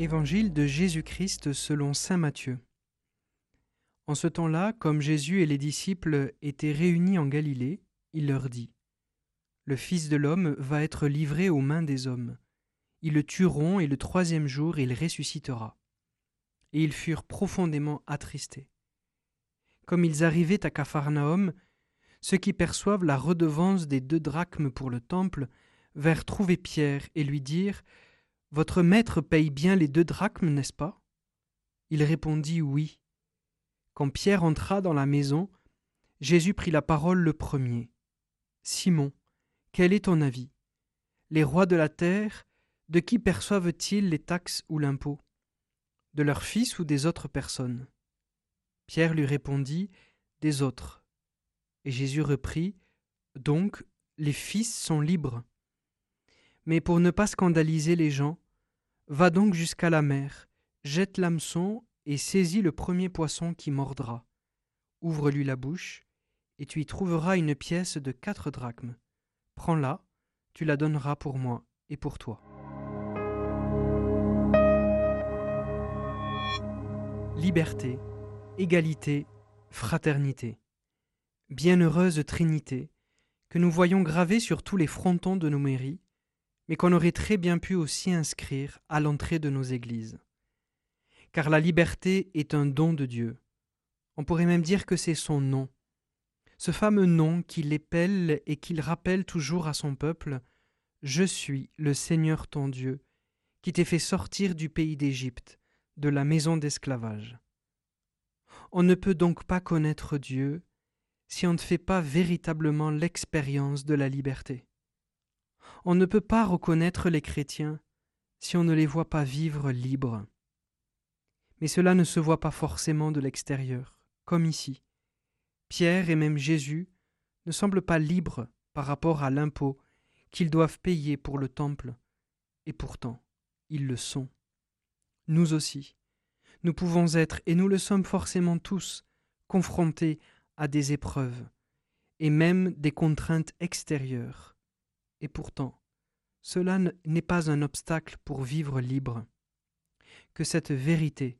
Évangile de Jésus-Christ selon Saint Matthieu. En ce temps-là, comme Jésus et les disciples étaient réunis en Galilée, il leur dit Le Fils de l'homme va être livré aux mains des hommes. Ils le tueront et le troisième jour il ressuscitera. Et ils furent profondément attristés. Comme ils arrivaient à Capharnaüm, ceux qui perçoivent la redevance des deux drachmes pour le temple vinrent trouver Pierre et lui dirent Votre maître paye bien les deux drachmes, n'est-ce pas? Il répondit Oui. Quand Pierre entra dans la maison, Jésus prit la parole le premier. Simon, quel est ton avis? Les rois de la terre, de qui perçoivent-ils les taxes ou l'impôt? De leurs fils ou des autres personnes? Pierre lui répondit Des autres. Et Jésus reprit Donc, les fils sont libres. Mais pour ne pas scandaliser les gens, va donc jusqu'à la mer, jette l'hameçon et saisis le premier poisson qui mordra. Ouvre-lui la bouche, et tu y trouveras une pièce de quatre drachmes. Prends-la, tu la donneras pour moi et pour toi. Liberté, égalité, fraternité. Bienheureuse Trinité, que nous voyons gravée sur tous les frontons de nos mairies, mais qu'on aurait très bien pu aussi inscrire à l'entrée de nos églises. Car la liberté est un don de Dieu. On pourrait même dire que c'est son nom. Ce fameux nom qu'il épelle et qu'il rappelle toujours à son peuple Je suis le Seigneur ton Dieu, qui t'ai fait sortir du pays d'Égypte, de la maison d'esclavage. On ne peut donc pas connaître Dieu si on ne fait pas véritablement l'expérience de la liberté. On ne peut pas reconnaître les chrétiens si on ne les voit pas vivre libres. Mais cela ne se voit pas forcément de l'extérieur, comme ici. Pierre et même Jésus ne semblent pas libres par rapport à l'impôt qu'ils doivent payer pour le temple, et pourtant ils le sont. Nous aussi, nous pouvons être, et nous le sommes forcément tous, confrontés à des épreuves, et même des contraintes extérieures. Et pourtant, cela n'est pas un obstacle pour vivre libre. Que cette vérité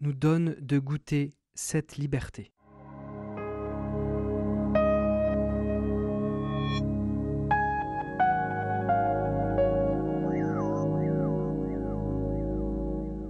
nous donne de goûter cette liberté.